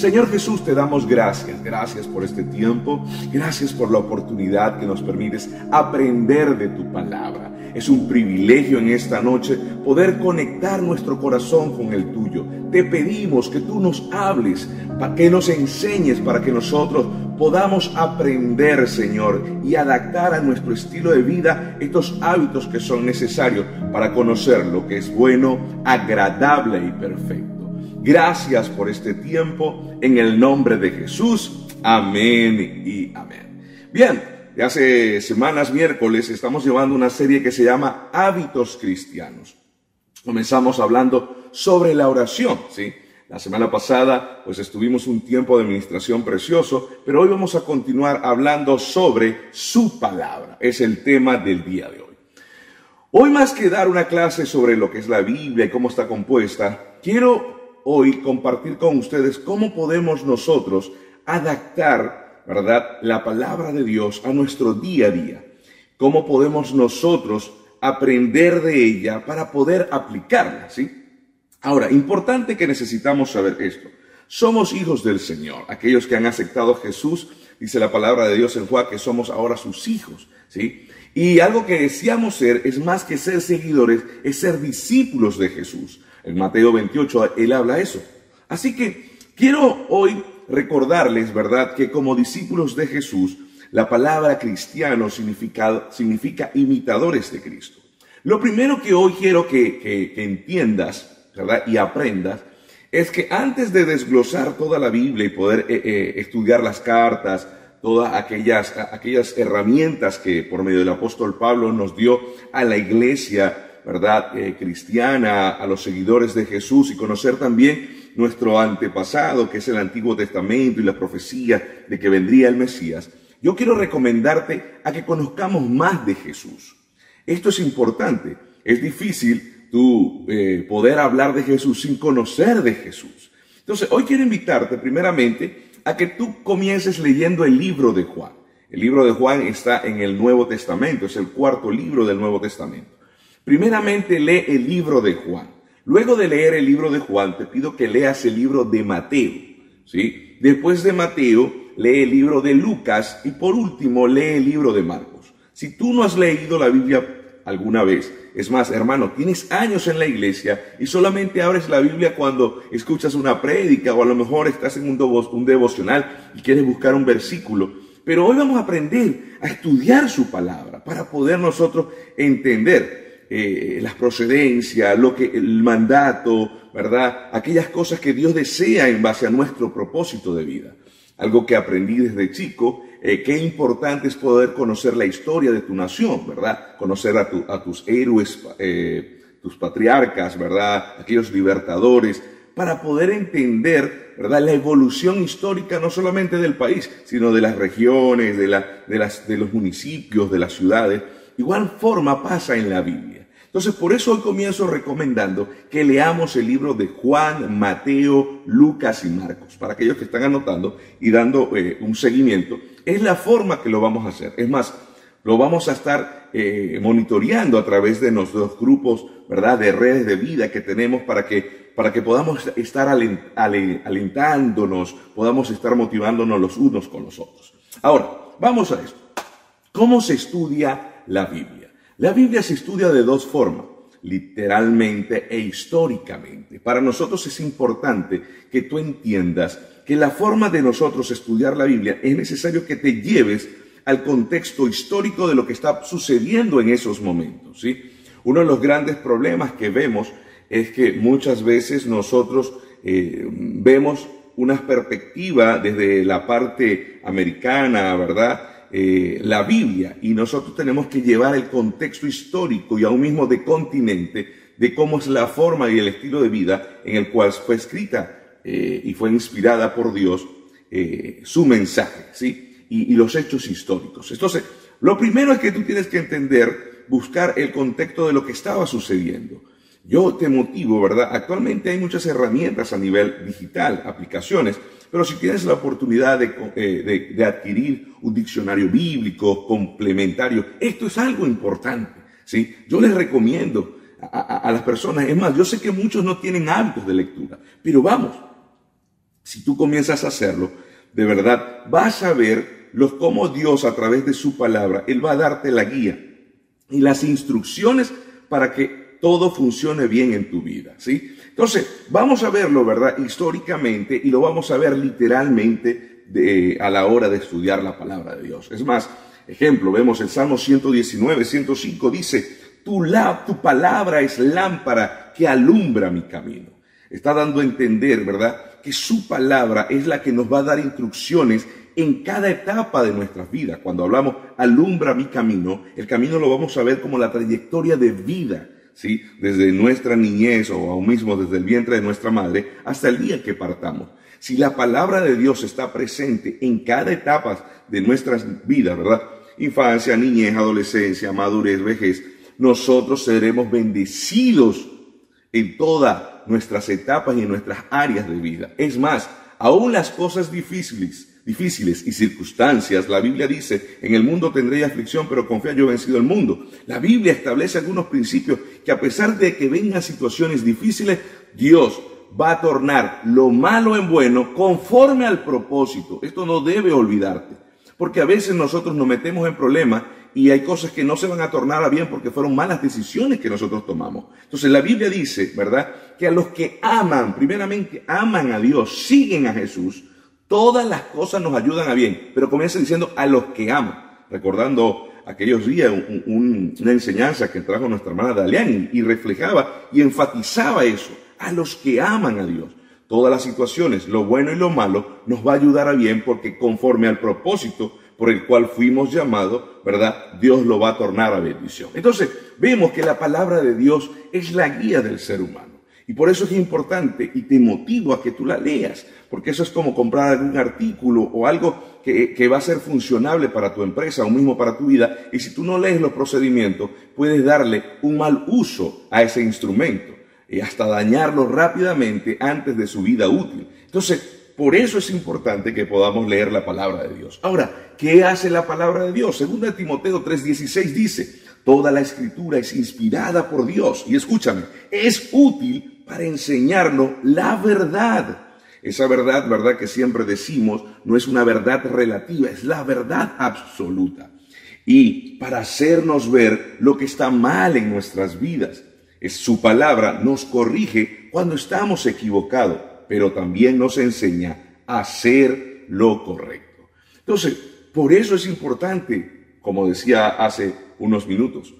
Señor Jesús, te damos gracias. Gracias por este tiempo. Gracias por la oportunidad que nos permites aprender de tu palabra. Es un privilegio en esta noche poder conectar nuestro corazón con el tuyo. Te pedimos que tú nos hables, que nos enseñes para que nosotros podamos aprender, Señor, y adaptar a nuestro estilo de vida estos hábitos que son necesarios para conocer lo que es bueno, agradable y perfecto. Gracias por este tiempo en el nombre de Jesús. Amén y amén. Bien, hace semanas, miércoles, estamos llevando una serie que se llama Hábitos Cristianos. Comenzamos hablando sobre la oración, ¿sí? La semana pasada, pues estuvimos un tiempo de administración precioso, pero hoy vamos a continuar hablando sobre su palabra. Es el tema del día de hoy. Hoy más que dar una clase sobre lo que es la Biblia y cómo está compuesta, quiero hoy compartir con ustedes cómo podemos nosotros adaptar, ¿verdad?, la palabra de Dios a nuestro día a día. Cómo podemos nosotros aprender de ella para poder aplicarla, ¿sí? Ahora, importante que necesitamos saber esto. Somos hijos del Señor. Aquellos que han aceptado a Jesús, dice la palabra de Dios en Juan, que somos ahora sus hijos, ¿sí? Y algo que deseamos ser es más que ser seguidores, es ser discípulos de Jesús. En Mateo 28 él habla eso. Así que quiero hoy recordarles, ¿verdad?, que como discípulos de Jesús, la palabra cristiano significa, significa imitadores de Cristo. Lo primero que hoy quiero que, entiendas, ¿verdad?, y aprendas, es que antes de desglosar toda la Biblia y poder eh, eh, estudiar las cartas, todas aquellas, aquellas herramientas que por medio del apóstol Pablo nos dio a la iglesia ¿verdad?, eh, cristiana, a los seguidores de Jesús y conocer también nuestro antepasado, que es el Antiguo Testamento y la profecía de que vendría el Mesías, yo quiero recomendarte a que conozcamos más de Jesús. Esto es importante. Es difícil tú eh, poder hablar de Jesús sin conocer de Jesús. Entonces, hoy quiero invitarte primeramente a que tú comiences leyendo el libro de Juan. El libro de Juan está en el Nuevo Testamento, es el cuarto libro del Nuevo Testamento. Primeramente lee el libro de Juan. Luego de leer el libro de Juan, te pido que leas el libro de Mateo. ¿sí? Después de Mateo, lee el libro de Lucas y por último, lee el libro de Marcos. Si tú no has leído la Biblia alguna vez, es más, hermano, tienes años en la iglesia y solamente abres la Biblia cuando escuchas una prédica o a lo mejor estás en un, un devocional y quieres buscar un versículo. Pero hoy vamos a aprender a estudiar su palabra para poder nosotros entender eh, las procedencias, lo que, el mandato, ¿verdad? Aquellas cosas que Dios desea en base a nuestro propósito de vida. Algo que aprendí desde chico, eh, qué importante es poder conocer la historia de tu nación, ¿verdad? Conocer a, tus héroes, eh, tus patriarcas, ¿verdad? Aquellos libertadores, para poder entender, ¿verdad? La evolución histórica no solamente del país, sino de las regiones, de, de, las, de los municipios, de las ciudades. Igual forma pasa en la Biblia. Entonces, por eso hoy comienzo recomendando que leamos el libro de Juan, Mateo, Lucas y Marcos. Para aquellos que están anotando y dando eh, un seguimiento, es la forma que lo vamos a hacer. Es más, lo vamos a estar eh, monitoreando a través de nuestros grupos, ¿verdad? De redes de vida que tenemos para que, para que podamos estar alentándonos, podamos estar motivándonos los unos con los otros. Ahora, vamos a esto. ¿Cómo se estudia la Biblia? La Biblia se estudia de dos formas, literalmente e históricamente. Para nosotros es importante que tú entiendas que la forma de nosotros estudiar la Biblia es necesario que te lleves al contexto histórico de lo que está sucediendo en esos momentos. ¿sí? Uno de los grandes problemas que vemos es que muchas veces nosotros eh, vemos una perspectiva desde la parte americana, ¿verdad? Eh, la Biblia y nosotros tenemos que llevar el contexto histórico y aún mismo de continente de cómo es la forma y el estilo de vida en el cual fue escrita eh, y fue inspirada por Dios eh, su mensaje, ¿sí? Y, y los hechos históricos. Entonces, lo primero es que tú tienes que entender, buscar el contexto de lo que estaba sucediendo. Yo te motivo, ¿verdad? Actualmente hay muchas herramientas a nivel digital, aplicaciones, pero si tienes la oportunidad eh, de, adquirir un diccionario bíblico complementario, esto es algo importante. ¿sí? Yo les recomiendo a, las personas, es más, yo sé que muchos no tienen hábitos de lectura, pero vamos, Si tú comienzas a hacerlo, de verdad, vas a ver los cómo Dios a través de su palabra, Él va a darte la guía y las instrucciones para que todo funcione bien en tu vida, ¿sí? Entonces, vamos a verlo, ¿verdad? Históricamente y lo vamos a ver literalmente a la hora de estudiar la palabra de Dios. Es más, ejemplo, vemos el Salmo 119, 105, dice, tu, la, tu palabra es lámpara que alumbra mi camino. Está dando a entender, ¿verdad? Que su palabra es la que nos va a dar instrucciones en cada etapa de nuestras vidas. Cuando hablamos alumbra mi camino, el camino lo vamos a ver como la trayectoria de vida, ¿sí? Desde nuestra niñez o aún mismo desde el vientre de nuestra madre hasta el día que partamos. Si la palabra de Dios está presente en cada etapa de nuestras vidas, ¿verdad? Infancia, niñez, adolescencia, madurez, vejez, nosotros seremos bendecidos en todas nuestras etapas y en nuestras áreas de vida. Es más, aún las cosas difíciles, difíciles y circunstancias, la Biblia dice, en el mundo tendréis aflicción, pero confía, yo he vencido el mundo. La Biblia establece algunos principios que a pesar de que vengan situaciones difíciles, Dios va a tornar lo malo en bueno conforme al propósito. Esto no debe olvidarte, porque a veces nosotros nos metemos en problemas y hay cosas que no se van a tornar a bien porque fueron malas decisiones que nosotros tomamos. Entonces la Biblia dice, ¿verdad? Que a los que aman, primeramente aman a Dios, siguen a Jesús, Todas las cosas nos ayudan a bien, pero comienza diciendo a los que aman, recordando aquellos días una enseñanza que trajo nuestra hermana Dalian y, reflejaba y enfatizaba eso, a los que aman a Dios. Todas las situaciones, lo bueno y lo malo, nos va a ayudar a bien porque conforme al propósito por el cual fuimos llamados, ¿verdad? Dios lo va a tornar a bendición. Entonces, vemos que la palabra de Dios es la guía del ser humano. Y por eso es importante y te motivo a que tú la leas, porque eso es como comprar algún artículo o algo que, va a ser funcionable para tu empresa o mismo para tu vida. Y si tú no lees los procedimientos, puedes darle un mal uso a ese instrumento y hasta dañarlo rápidamente antes de su vida útil. Entonces, por eso es importante que podamos leer la palabra de Dios. Ahora, ¿qué hace la palabra de Dios? Segunda Timoteo 3:16 dice, toda la escritura es inspirada por Dios y escúchame, es útil para enseñarnos la verdad. Esa verdad, verdad que siempre decimos, no es una verdad relativa, es la verdad absoluta. Y para hacernos ver lo que está mal en nuestras vidas. Es su palabra nos corrige cuando estamos equivocados, pero también nos enseña a hacer lo correcto. Entonces, por eso es importante, como decía hace unos minutos,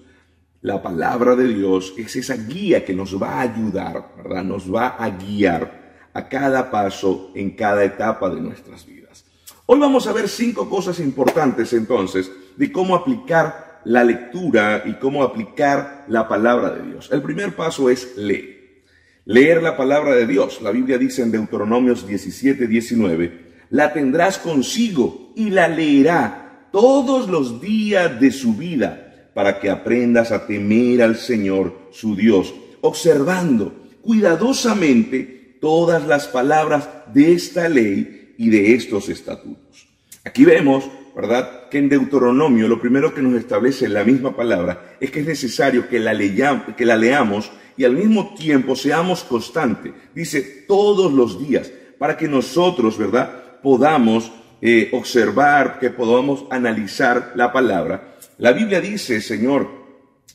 la palabra de Dios es esa guía que nos va a ayudar, ¿verdad? Nos va a guiar a cada paso en cada etapa de nuestras vidas. Hoy vamos a ver cinco cosas importantes entonces de cómo aplicar la lectura y cómo aplicar la palabra de Dios. El primer paso es leer. Leer la palabra de Dios. La Biblia dice en Deuteronomios 17, 19, la tendrás consigo y la leerá todos los días de su vida para que aprendas a temer al Señor, su Dios, observando cuidadosamente todas las palabras de esta ley y de estos estatutos. Aquí vemos, ¿verdad?, que en Deuteronomio lo primero que nos establece la misma palabra es que es necesario que la, la leamos y al mismo tiempo seamos constantes. Dice todos los días, para que nosotros, ¿verdad?, podamos eh, observar, que podamos analizar la palabra la Biblia dice, Señor,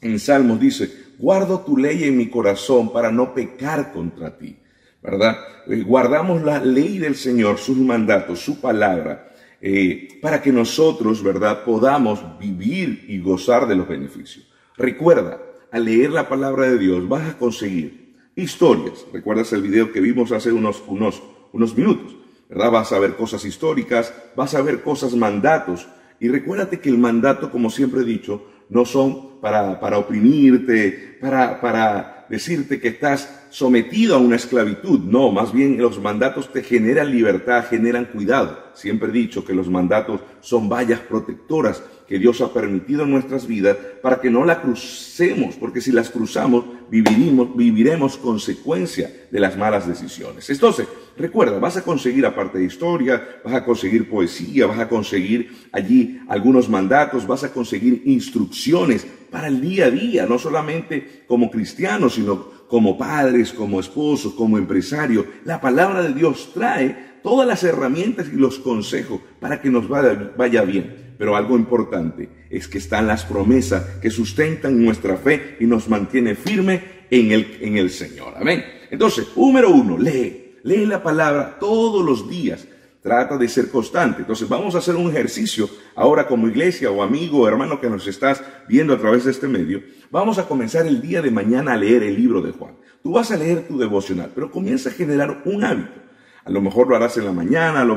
en Salmos dice, guardo tu ley en mi corazón para no pecar contra ti, ¿verdad? Eh, guardamos la ley del Señor, sus mandatos, su palabra, eh, para que nosotros, ¿verdad?, podamos vivir y gozar de los beneficios. Recuerda, al leer la palabra de Dios vas a conseguir historias. ¿Recuerdas el video que vimos hace unos, unos, unos minutos? ¿Verdad? Vas a ver cosas históricas, vas a ver cosas mandatos, y recuérdate que el mandato, como siempre he dicho, no son para, para oprimirte, para, para decirte que estás sometido a una esclavitud. No, más bien los mandatos te generan libertad, generan cuidado. Siempre he dicho que los mandatos son vallas protectoras que Dios ha permitido en nuestras vidas para que no la crucemos, porque si las cruzamos viviremos, viviremos consecuencia de las malas decisiones. Entonces, recuerda, vas a conseguir aparte de historia, vas a conseguir poesía, vas a conseguir allí algunos mandatos, vas a conseguir instrucciones para el día a día, no solamente como cristianos, sino como padres, como esposos, como empresarios. La palabra de Dios trae todas las herramientas y los consejos para que nos vaya, vaya bien. Pero algo importante es que están las promesas que sustentan nuestra fe y nos mantiene firme en el, en el Señor. Amén. Entonces, número uno, lee, lee la palabra todos los días. Trata de ser constante. Entonces vamos a hacer un ejercicio ahora como iglesia o amigo o hermano que nos estás viendo a través de este medio. Vamos a comenzar el día de mañana a leer el libro de Juan. Tú vas a leer tu devocional, pero comienza a generar un hábito. A lo mejor lo harás en la mañana, a lo,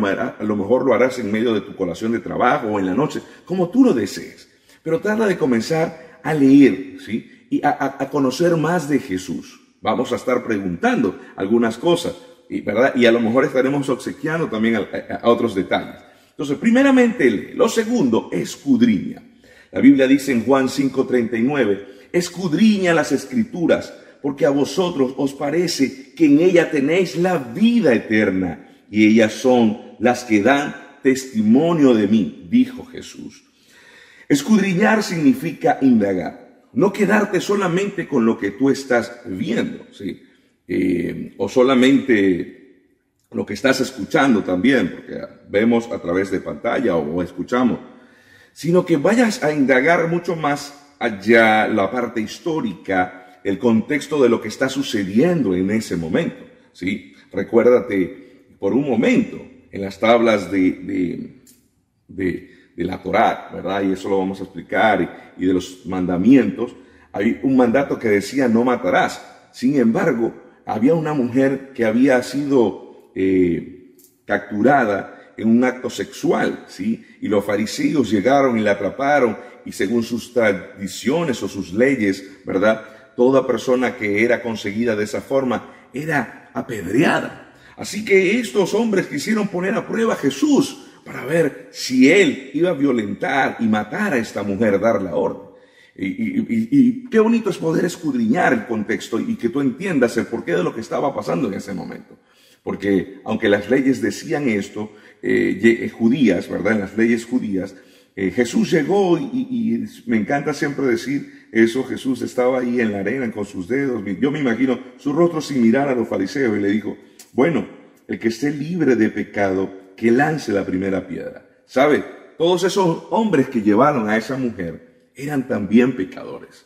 mejor lo harás en medio de tu colación de trabajo o en la noche, como tú lo desees. Pero trata de comenzar a leer, ¿sí? Y a, a conocer más de Jesús. Vamos a estar preguntando algunas cosas ¿verdad? y a lo mejor estaremos obsequiando también a, otros detalles. Entonces, primeramente lee. Lo segundo, escudriña. La Biblia dice en Juan 5:39, escudriña las escrituras, porque a vosotros os parece que en ella tenéis la vida eterna, y ellas son las que dan testimonio de mí, dijo Jesús. Escudriñar significa indagar, no quedarte solamente con lo que tú estás viendo, ¿sí? Eh, o solamente lo que estás escuchando también, porque vemos a través de pantalla o, escuchamos, sino que vayas a indagar mucho más allá la parte histórica, el contexto de lo que está sucediendo en ese momento. ¿sí? Recuérdate por un momento en las tablas de, de, la Torá, ¿verdad? Y eso lo vamos a explicar, y, y de los mandamientos, hay un mandato que decía no matarás. Sin embargo, había una mujer que había sido eh, capturada en un acto sexual, ¿sí? Y los fariseos llegaron y la atraparon y según sus tradiciones o sus leyes, ¿verdad? Toda persona que era conseguida de esa forma era apedreada. Así que estos hombres quisieron poner a prueba a Jesús para ver si él iba a violentar y matar a esta mujer, dar la orden. Y, qué bonito es poder escudriñar el contexto y que tú entiendas el porqué de lo que estaba pasando en ese momento. Porque aunque las leyes decían esto, eh, eh, judías, ¿verdad? En las leyes judías, eh, Jesús llegó y, me encanta siempre decir eso, Jesús estaba ahí en la arena con sus dedos, yo me imagino su rostro sin mirar a los fariseos y le dijo, bueno, el que esté libre de pecado, que lance la primera piedra. ¿Sabe? Todos esos hombres que llevaron a esa mujer, eran también pecadores.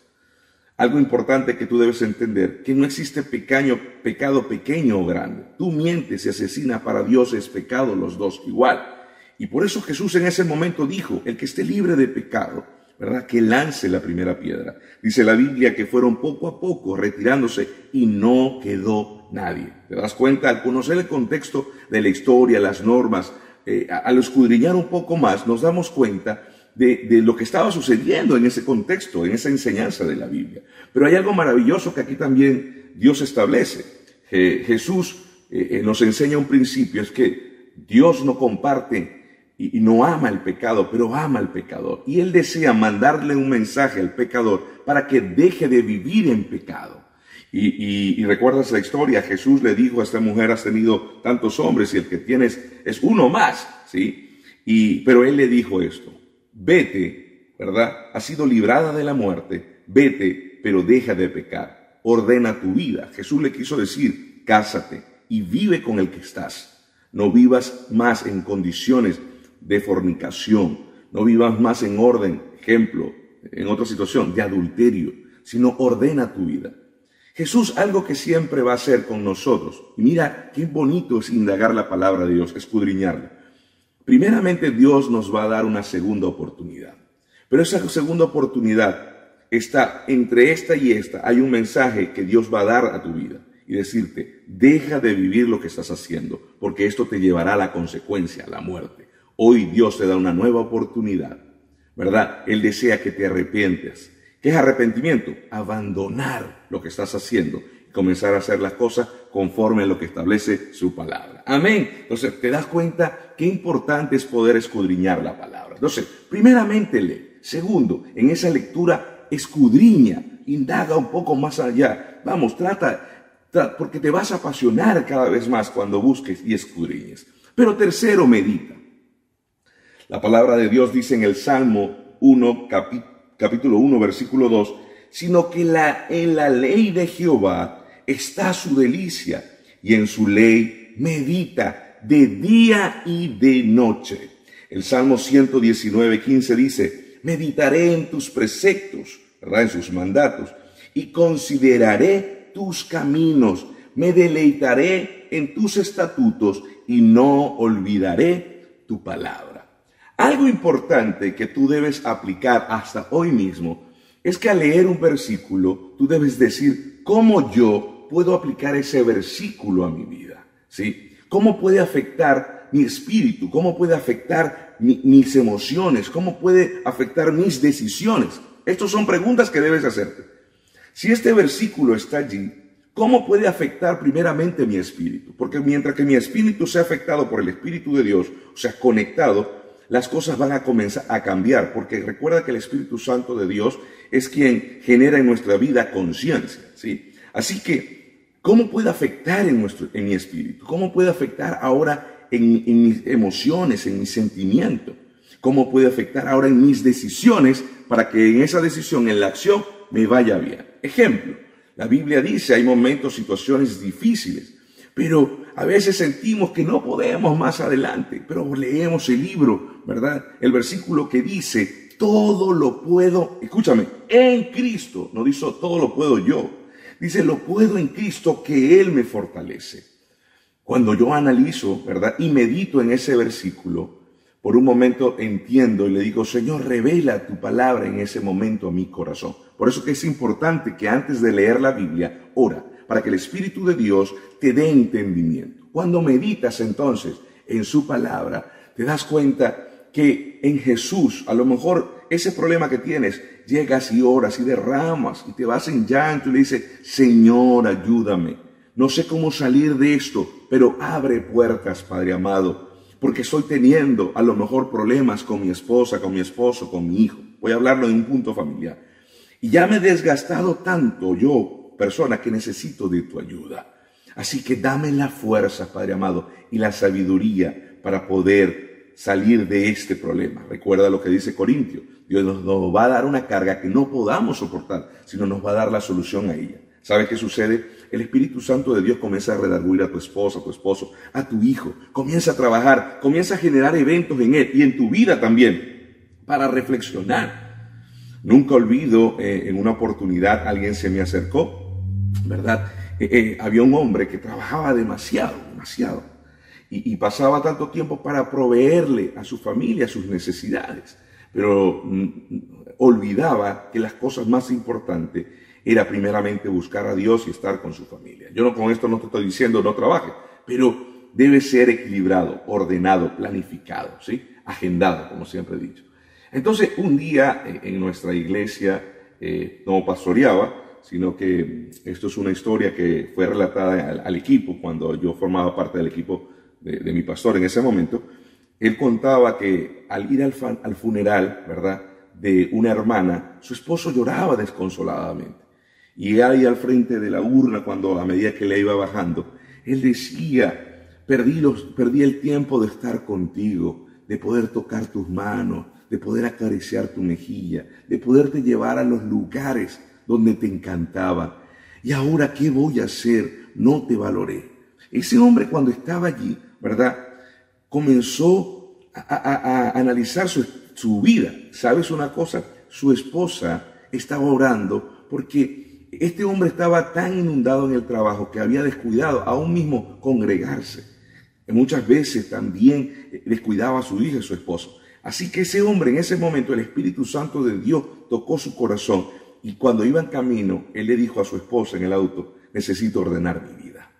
Algo importante que tú debes entender, que no existe pequeño, pecado pequeño o grande. Tú mientes y asesinas para Dios es pecado los dos igual. Y por eso Jesús en ese momento dijo, el que esté libre de pecado, ¿verdad? Que lance la primera piedra. Dice la Biblia que fueron poco a poco retirándose y no quedó nadie. ¿Te das cuenta? Al conocer el contexto de la historia, las normas, eh, al escudriñar un poco más, nos damos cuenta de, lo que estaba sucediendo en ese contexto, en esa enseñanza de la Biblia. Pero hay algo maravilloso que aquí también Dios establece. Jesús eh, eh, nos enseña un principio, es que Dios no comparte y, no ama el pecado, pero ama al pecador. Y Él desea mandarle un mensaje al pecador para que deje de vivir en pecado. Y, recuerdas la historia, Jesús le dijo a esta mujer, has tenido tantos hombres y el que tienes es uno más, ¿sí? Y, pero él le dijo esto, vete, ¿verdad? Has sido librada de la muerte, vete, pero deja de pecar, ordena tu vida. Jesús le quiso decir, cásate y vive con el que estás. No vivas más en condiciones de fornicación, no vivas más en orden, ejemplo, en otra situación, de adulterio, sino ordena tu vida. Jesús algo que siempre va a hacer con nosotros. Y mira qué bonito es indagar la palabra de Dios, escudriñarla. Primeramente Dios nos va a dar una segunda oportunidad. Pero esa segunda oportunidad está entre esta y esta. Hay un mensaje que Dios va a dar a tu vida y decirte, deja de vivir lo que estás haciendo, porque esto te llevará a la consecuencia, a la muerte. Hoy Dios te da una nueva oportunidad, ¿verdad? Él desea que te arrepientes. ¿Qué es arrepentimiento? Abandonar lo que estás haciendo comenzar a hacer las cosas conforme a lo que establece su palabra. Amén. Entonces, te das cuenta qué importante es poder escudriñar la palabra. Entonces, primeramente lee. Segundo, en esa lectura escudriña, indaga un poco más allá. Vamos, trata, porque te vas a apasionar cada vez más cuando busques y escudriñes. Pero tercero, medita. La palabra de Dios dice en el Salmo 1, capítulo 1, versículo 2, sino que la, en la ley de Jehová está su delicia y en su ley medita de día y de noche. El Salmo 119, 15 dice, meditaré en tus preceptos. En sus mandatos, y consideraré tus caminos, me deleitaré en tus estatutos y no olvidaré tu palabra. Algo importante que tú debes aplicar hasta hoy mismo es que al leer un versículo, tú debes decir cómo yo puedo aplicar ese versículo a mi vida. ¿Sí? ¿Cómo puede afectar mi espíritu? ¿Cómo puede afectar mis emociones? ¿Cómo puede afectar mis decisiones? Estas son preguntas que debes hacerte. Si este versículo está allí, ¿cómo puede afectar primeramente mi espíritu? Porque mientras que mi espíritu sea afectado por el Espíritu de Dios, o sea, conectado, las cosas van a comenzar a cambiar, porque recuerda que el Espíritu Santo de Dios es quien genera en nuestra vida conciencia, ¿sí? Así que, ¿cómo puede afectar en, nuestro, en mi espíritu? ¿Cómo puede afectar ahora en, en mis emociones, en mi sentimiento? ¿Cómo puede afectar ahora en mis decisiones para que en esa decisión, en la acción, me vaya bien? Ejemplo, la Biblia dice, hay momentos, situaciones difíciles, pero a veces sentimos que no podemos más adelante, pero leemos el libro, ¿verdad? El versículo que dice, todo lo puedo, escúchame, en Cristo, no dice todo lo puedo yo, dice lo puedo en Cristo que Él me fortalece. Cuando yo analizo, ¿verdad? Y medito en ese versículo, por un momento entiendo y le digo, Señor, revela tu palabra en ese momento a mi corazón. Por eso que es importante que antes de leer la Biblia, ora, para que el Espíritu de Dios te dé entendimiento. Cuando meditas entonces en su palabra, te das cuenta que en Jesús, a lo mejor ese problema que tienes, llegas y oras y derramas y te vas en llanto y le dices, Señor, ayúdame. No sé cómo salir de esto, pero abre puertas, Padre amado porque estoy teniendo a lo mejor problemas con mi esposa, con mi esposo, con mi hijo. Voy a hablarlo de un punto familiar. Y ya me he desgastado tanto yo, persona, que necesito de tu ayuda. Así que dame la fuerza, Padre amado, y la sabiduría para poder salir de este problema. Recuerda lo que dice Corintio. Dios nos, nos va a dar una carga que no podamos soportar, sino nos va a dar la solución a ella. ¿Sabes qué sucede? El Espíritu Santo de Dios comienza a redarguir a tu esposa, a tu esposo, a tu hijo. Comienza a trabajar, comienza a generar eventos en él y en tu vida también para reflexionar. Nunca olvido, eh, en una oportunidad alguien se me acercó, ¿verdad? Eh, eh, había un hombre que trabajaba demasiado, demasiado. Y, pasaba tanto tiempo para proveerle a su familia sus necesidades. Pero mm, olvidaba que las cosas más importantes era primeramente buscar a Dios y estar con su familia. Yo no con esto no te estoy diciendo no trabaje, pero debe ser equilibrado, ordenado, planificado, ¿sí? Agendado, como siempre he dicho. Entonces, un día eh, en nuestra iglesia no pastoreaba, sino que esto es una historia que fue relatada al, equipo cuando yo formaba parte del equipo de, mi pastor en ese momento. Él contaba que al ir al, al funeral, ¿verdad?, de una hermana, su esposo lloraba desconsoladamente. Y ahí al frente de la urna, cuando a medida que le iba bajando, él decía, perdí, los, perdí el tiempo de estar contigo, de poder tocar tus manos, de poder acariciar tu mejilla, de poderte llevar a los lugares donde te encantaba. Y ahora, ¿qué voy a hacer? No te valoré. Ese hombre cuando estaba allí, ¿verdad? Comenzó a, analizar su, su vida. ¿Sabes una cosa? Su esposa estaba orando porque este hombre estaba tan inundado en el trabajo que había descuidado aún mismo congregarse. Muchas veces también descuidaba a su hija y su esposo. Así que ese hombre en ese momento el Espíritu Santo de Dios tocó su corazón y cuando iba en camino, él le dijo a su esposa en el auto, necesito ordenar mi vida,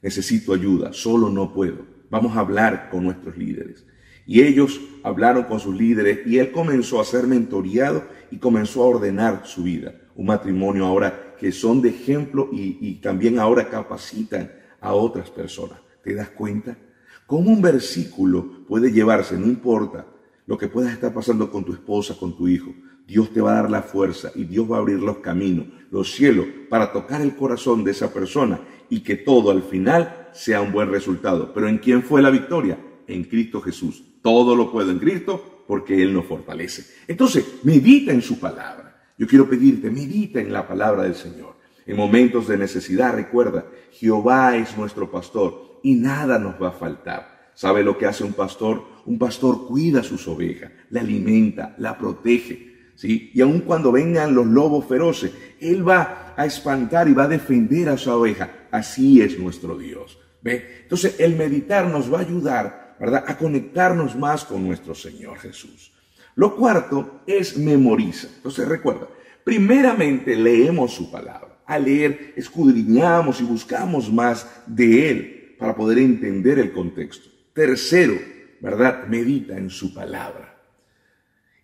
necesito ayuda, solo no puedo, vamos a hablar con nuestros líderes. Y ellos hablaron con sus líderes y él comenzó a ser mentoreado y comenzó a ordenar su vida. Un matrimonio ahora que son de ejemplo y, también ahora capacitan a otras personas. ¿Te das cuenta? ¿Cómo un versículo puede llevarse, no importa lo que puedas estar pasando con tu esposa, con tu hijo? Dios te va a dar la fuerza y Dios va a abrir los caminos, los cielos, para tocar el corazón de esa persona y que todo al final sea un buen resultado. Pero ¿en quién fue la victoria? En Cristo Jesús. Todo lo puedo en Cristo porque Él nos fortalece. Entonces, medita en su palabra. Yo quiero pedirte, medita en la palabra del Señor. En momentos de necesidad, recuerda, Jehová es nuestro pastor y nada nos va a faltar. ¿Sabe lo que hace un pastor? Un pastor cuida a sus ovejas, la alimenta, la protege. ¿Sí? Y aun cuando vengan los lobos feroces, Él va a espantar y va a defender a su oveja. Así es nuestro Dios. ¿Ve? Entonces el meditar nos va a ayudar, ¿verdad? A conectarnos más con nuestro Señor Jesús. Lo cuarto es memoriza. Entonces recuerda, primeramente leemos su palabra. Al leer, escudriñamos y buscamos más de Él para poder entender el contexto. Tercero, ¿verdad? Medita en su palabra.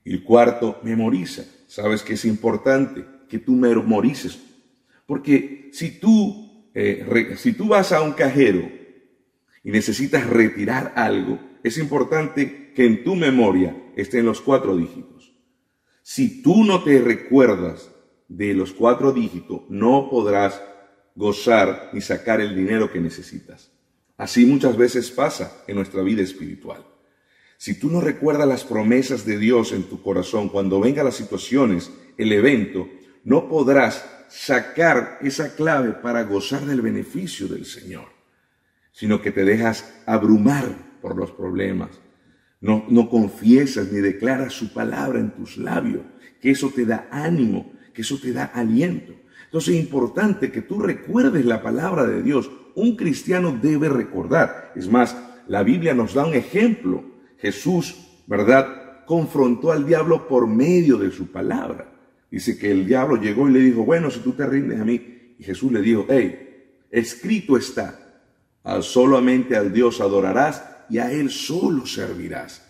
El cuarto, memoriza. Sabes que es importante que tú memorices. Porque si tú, eh, si tú vas a un cajero y necesitas retirar algo, es importante que en tu memoria estén los cuatro dígitos. Si tú no te recuerdas de los cuatro dígitos, no podrás gozar ni sacar el dinero que necesitas. Así muchas veces pasa en nuestra vida espiritual. Si tú no recuerdas las promesas de Dios en tu corazón, cuando vengan las situaciones, el evento, no podrás sacar esa clave para gozar del beneficio del Señor, sino que te dejas abrumar por los problemas. No, confiesas ni declaras su palabra en tus labios, que eso te da ánimo, que eso te da aliento. Entonces es importante que tú recuerdes la palabra de Dios un cristiano debe recordar. Es más, la Biblia nos da un ejemplo. Jesús, ¿verdad? Confrontó al diablo por medio de su palabra. Dice que el diablo llegó y le dijo, bueno, si tú te rindes a mí. Y Jesús le dijo, hey, escrito está, solamente al Dios adorarás y a Él solo servirás.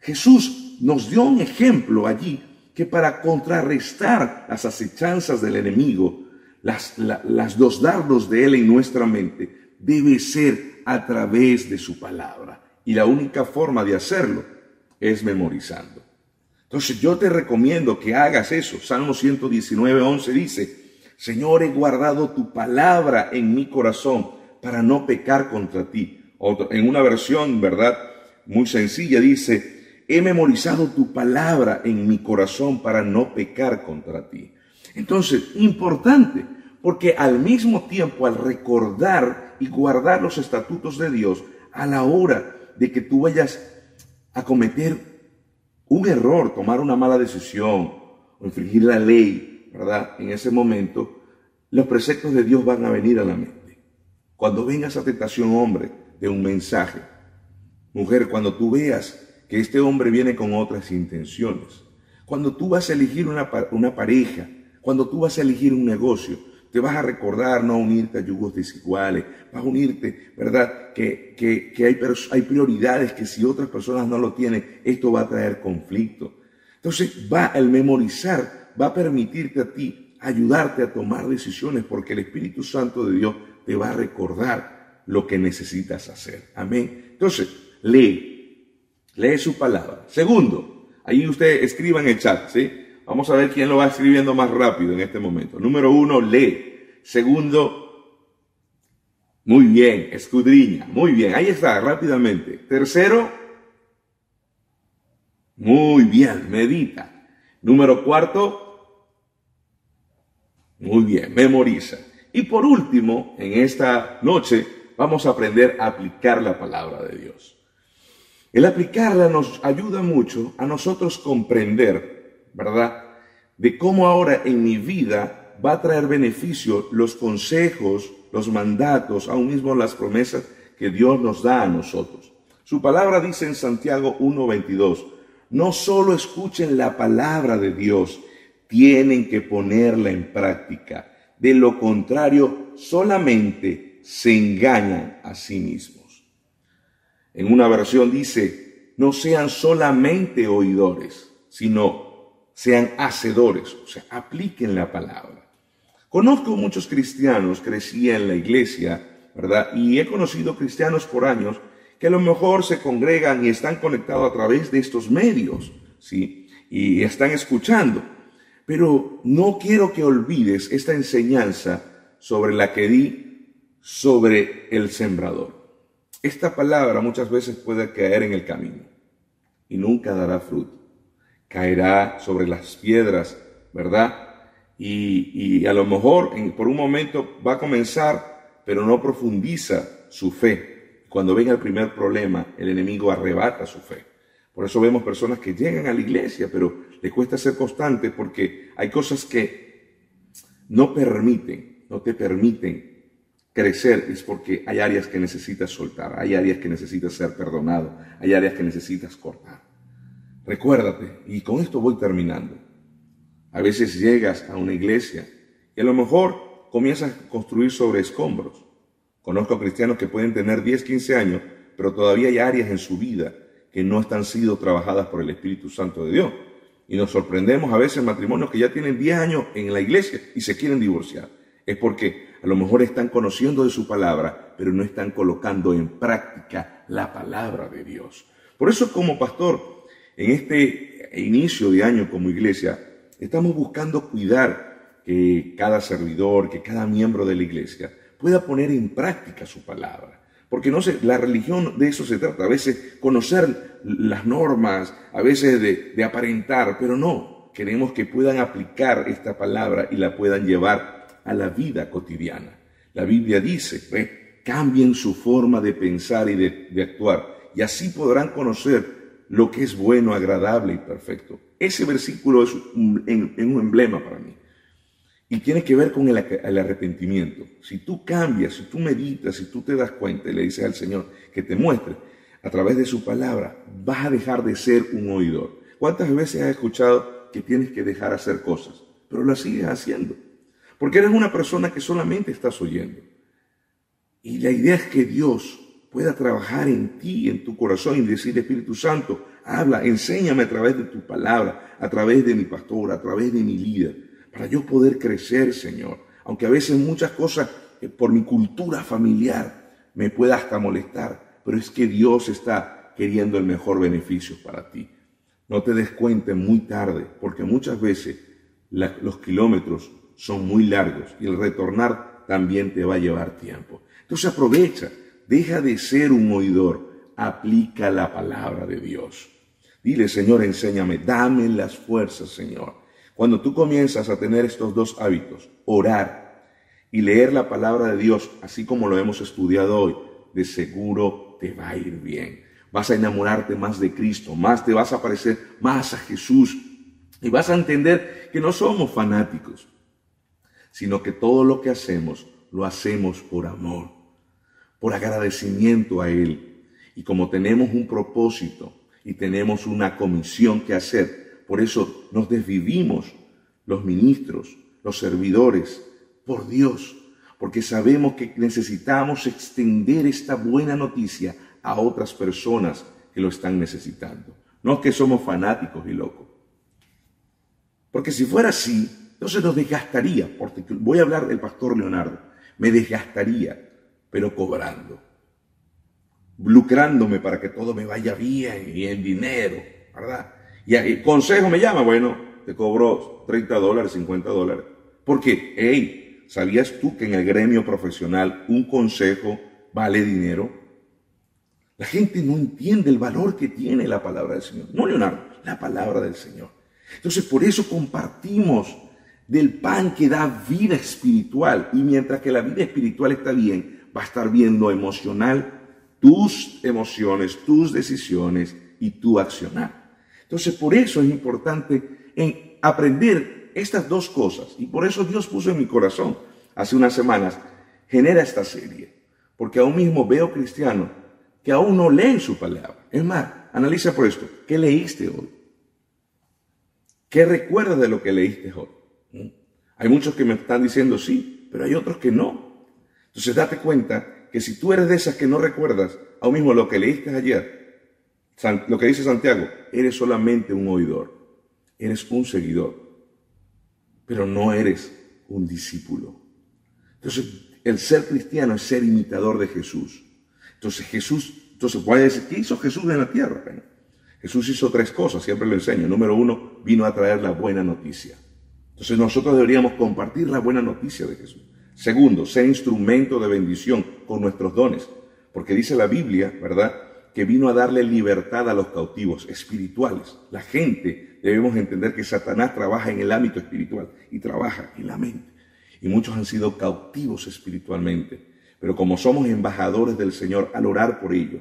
Jesús nos dio un ejemplo allí que para contrarrestar las acechanzas del enemigo, las, las dos dardos de Él en nuestra mente, debe ser a través de su palabra. Y la única forma de hacerlo es memorizando. Entonces yo te recomiendo que hagas eso. Salmo 119, 11 dice, Señor, he guardado tu palabra en mi corazón para no pecar contra ti. en una versión, ¿verdad? Muy sencilla dice, he memorizado tu palabra en mi corazón para no pecar contra ti. Entonces, importante, porque al mismo tiempo, al recordar y guardar los estatutos de Dios, a la hora de que tú vayas a cometer un error, tomar una mala decisión o infringir la ley, ¿verdad? En ese momento, los preceptos de Dios van a venir a la mente. Cuando venga esa tentación, hombre, de un mensaje, mujer, cuando tú veas que este hombre viene con otras intenciones, cuando tú vas a elegir una, una pareja, cuando tú vas a elegir un negocio, te vas a recordar no unirte a yugos desiguales, vas a unirte, ¿verdad? Que, que, hay, hay prioridades que si otras personas no lo tienen, esto va a traer conflicto. Entonces va el memorizar, va a permitirte a ti ayudarte a tomar decisiones porque el Espíritu Santo de Dios te va a recordar lo que necesitas hacer. Amén. Entonces, lee, lee su palabra. Segundo, ahí usted escriba en el chat, ¿sí? Vamos a ver quién lo va escribiendo más rápido en este momento. Número uno, lee. Segundo, muy bien, escudriña. Muy bien, ahí está, rápidamente. Tercero, muy bien, medita. Número cuarto, muy bien, memoriza. Y por último, en esta noche, vamos a aprender a aplicar la palabra de Dios. El aplicarla nos ayuda mucho a nosotros comprender ¿verdad? De cómo ahora en mi vida va a traer beneficio los consejos, los mandatos, aún mismo las promesas que Dios nos da a nosotros. Su palabra dice en Santiago 1.22, no solo escuchen la palabra de Dios, tienen que ponerla en práctica. De lo contrario, solamente se engañan a sí mismos. En una versión dice, no sean solamente oidores, sino sean hacedores, o sea, apliquen la palabra. Conozco muchos cristianos, crecí en la iglesia, ¿verdad? Y he conocido cristianos por años que a lo mejor se congregan y están conectados a través de estos medios, ¿sí? Y están escuchando. Pero no quiero que olvides esta enseñanza sobre la que di sobre el sembrador. Esta palabra muchas veces puede caer en el camino y nunca dará fruto caerá sobre las piedras, ¿verdad? Y, a lo mejor por un momento va a comenzar, pero no profundiza su fe. Cuando venga el primer problema, el enemigo arrebata su fe. Por eso vemos personas que llegan a la iglesia, pero les cuesta ser constantes porque hay cosas que no permiten, no te permiten crecer, es porque hay áreas que necesitas soltar, hay áreas que necesitas ser perdonado, hay áreas que necesitas cortar. Recuérdate, y con esto voy terminando. A veces llegas a una iglesia y a lo mejor comienzas a construir sobre escombros. Conozco cristianos que pueden tener 10, 15 años, pero todavía hay áreas en su vida que no están sido trabajadas por el Espíritu Santo de Dios. Y nos sorprendemos a veces matrimonios que ya tienen 10 años en la iglesia y se quieren divorciar. Es porque a lo mejor están conociendo de su palabra, pero no están colocando en práctica la palabra de Dios. Por eso como pastor, en este inicio de año como iglesia, estamos buscando cuidar que cada servidor, que cada miembro de la iglesia pueda poner en práctica su palabra. Porque no sé, la religión de eso se trata, a veces conocer las normas, a veces de, aparentar, pero no, queremos que puedan aplicar esta palabra y la puedan llevar a la vida cotidiana. La Biblia dice, cambien su forma de pensar y de, actuar, y así podrán conocer lo que es bueno, agradable y perfecto. Ese versículo es un, emblema para mí. Y tiene que ver con el, arrepentimiento. Si tú cambias, si tú meditas, si tú te das cuenta y le dices al Señor que te muestre a través de su palabra, vas a dejar de ser un oidor. ¿Cuántas veces has escuchado que tienes que dejar hacer cosas? Pero las sigues haciendo. Porque eres una persona que solamente estás oyendo. Y la idea es que Dios pueda trabajar en ti, en tu corazón y decir, Espíritu Santo, habla, enséñame a través de tu palabra, a través de mi pastor, a través de mi líder para yo poder crecer, Señor. Aunque a veces muchas cosas eh, por mi cultura familiar me pueda hasta molestar, pero es que Dios está queriendo el mejor beneficio para ti. No te des cuenta muy tarde, porque muchas veces los kilómetros son muy largos y el retornar también te va a llevar tiempo. Entonces aprovecha, deja de ser un oidor, aplica la palabra de Dios. Dile, Señor, enséñame, dame las fuerzas, Señor cuando tú comienzas a tener estos dos hábitos, orar y leer la palabra de Dios, así como lo hemos estudiado hoy, de seguro te va a ir bien. Vas a enamorarte más de Cristo, más te vas a parecer más a Jesús y vas a entender que no somos fanáticos, sino que todo lo que hacemos lo hacemos por amor, por agradecimiento a Él. Y como tenemos un propósito y tenemos una comisión que hacer, por eso nos desvivimos los ministros, los servidores, por Dios, porque sabemos que necesitamos extender esta buena noticia a otras personas que lo están necesitando. No es que somos fanáticos y locos. Porque si fuera así, entonces nos desgastaría, porque voy a hablar del pastor Leonardo, me desgastaría, pero cobrando, lucrándome para que todo me vaya bien y en dinero, ¿verdad? Y el consejo me llama, bueno, te cobro 30 dólares, 50 dólares. Porque, hey, ¿sabías tú que en el gremio profesional un consejo vale dinero? La gente no entiende el valor que tiene la palabra del Señor. No, Leonardo, la palabra del Señor. Entonces, por eso compartimos del pan que da vida espiritual. Y mientras que la vida espiritual está bien, va a estar viendo emocional tus emociones, tus decisiones y tu accionar. Entonces, por eso es importante en aprender estas dos cosas. Y por eso Dios puso en mi corazón hace unas semanas, genera esta serie. Porque aún mismo veo cristianos que aún no leen su palabra. Es más, analiza por esto. ¿Qué leíste hoy? ¿Qué recuerdas de lo que leíste hoy? ¿Mm? Hay muchos que me están diciendo sí, pero hay otros que no. Entonces date cuenta que si tú eres de esas que no recuerdas, aún mismo lo que leíste ayer, lo que dice Santiago, eres solamente un oidor, eres un seguidor, pero no eres un discípulo. Entonces, el ser cristiano es ser imitador de Jesús. Entonces, Jesús, entonces puede decir, ¿qué hizo Jesús en la tierra? Jesús hizo tres cosas, siempre lo enseño. Número uno, vino a traer la buena noticia. Entonces nosotros deberíamos compartir la buena noticia de Jesús. Segundo, ser instrumento de bendición con nuestros dones. Porque dice la Biblia, ¿verdad? que vino a darle libertad a los cautivos espirituales. La gente debemos entender que Satanás trabaja en el ámbito espiritual y trabaja en la mente. Y muchos han sido cautivos espiritualmente. Pero como somos embajadores del Señor al orar por ellos,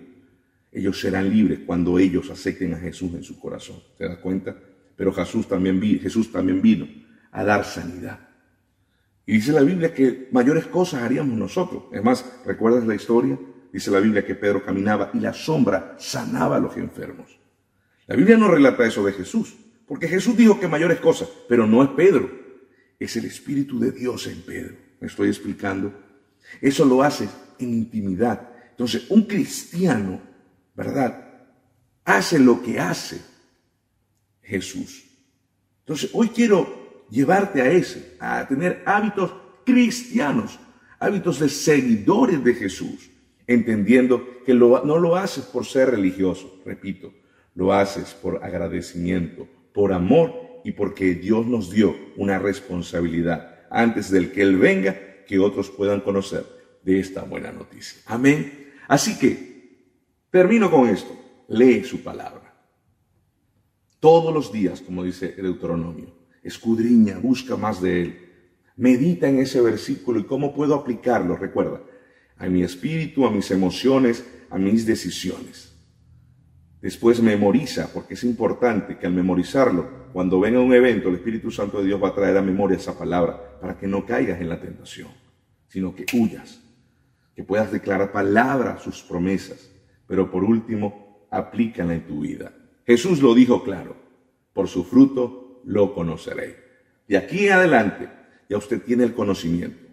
ellos serán libres cuando ellos acepten a Jesús en su corazón. ¿Te das cuenta? Pero Jesús también vino a dar sanidad. Y dice la Biblia que mayores cosas haríamos nosotros. Es más, ¿recuerdas la historia? Dice la Biblia que Pedro caminaba y la sombra sanaba a los enfermos. La Biblia no relata eso de Jesús, porque Jesús dijo que mayores cosas, pero no es Pedro, es el Espíritu de Dios en Pedro. ¿Me estoy explicando? Eso lo hace en intimidad. Entonces, un cristiano, ¿verdad? Hace lo que hace Jesús. Entonces, hoy quiero llevarte a ese, a tener hábitos cristianos, hábitos de seguidores de Jesús, entendiendo que no lo haces por ser religioso, repito, lo haces por agradecimiento, por amor y porque Dios nos dio una responsabilidad antes del que Él venga, que otros puedan conocer de esta buena noticia. Amén. Así que termino con esto. Lee su palabra. Todos los días, como dice el Deuteronomio, escudriña, busca más de Él. Medita en ese versículo y cómo puedo aplicarlo, recuerda, a mi espíritu, a mis emociones, a mis decisiones. Después memoriza, porque es importante que al memorizarlo, cuando venga un evento, el Espíritu Santo de Dios va a traer a memoria esa palabra para que no caigas en la tentación, sino que huyas, que puedas declarar palabras, sus promesas, pero por último, aplícala en tu vida. Jesús lo dijo claro, por su fruto lo conoceré. De aquí en adelante, ya usted tiene el conocimiento.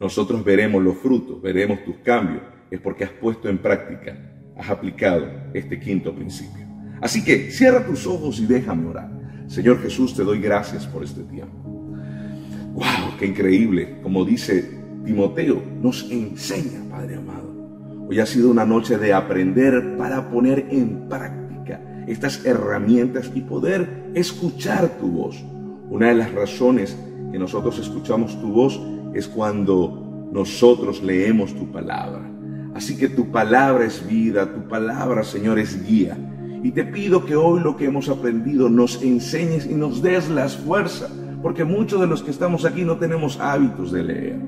Nosotros veremos los frutos, veremos tus cambios, es porque has puesto en práctica, has aplicado este quinto principio. Así que cierra tus ojos y déjame orar. Señor Jesús, te doy gracias por este tiempo. ¡Wow! ¡Qué increíble! Como dice Timoteo, nos enseña, Padre amado. Hoy ha sido una noche de aprender para poner en práctica estas herramientas y poder escuchar tu voz. Una de las razones que nosotros escuchamos tu voz es cuando nosotros leemos tu palabra. Así que tu palabra es vida, tu palabra, Señor, es guía. Y te pido que hoy lo que hemos aprendido nos enseñes y nos des las fuerzas, porque muchos de los que estamos aquí no tenemos hábitos de leer.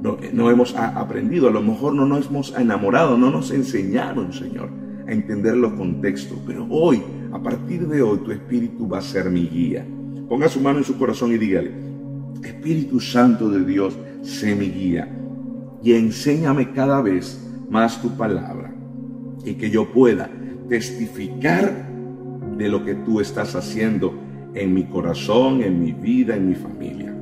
No, no hemos aprendido, a lo mejor no nos hemos enamorado, no nos enseñaron, Señor, a entender los contextos. Pero hoy, a partir de hoy, tu Espíritu va a ser mi guía. Ponga su mano en su corazón y dígale, Espíritu Santo de Dios, sé mi guía y enséñame cada vez más tu palabra y que yo pueda testificar de lo que tú estás haciendo en mi corazón, en mi vida, en mi familia.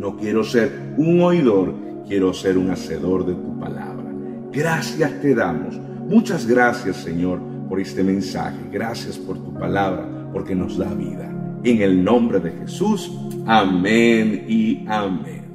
No quiero ser un oidor, quiero ser un hacedor de tu palabra. Gracias te damos. Muchas gracias, Señor, por este mensaje. Gracias por tu palabra, porque nos da vida. En el nombre de Jesús, amén y amén.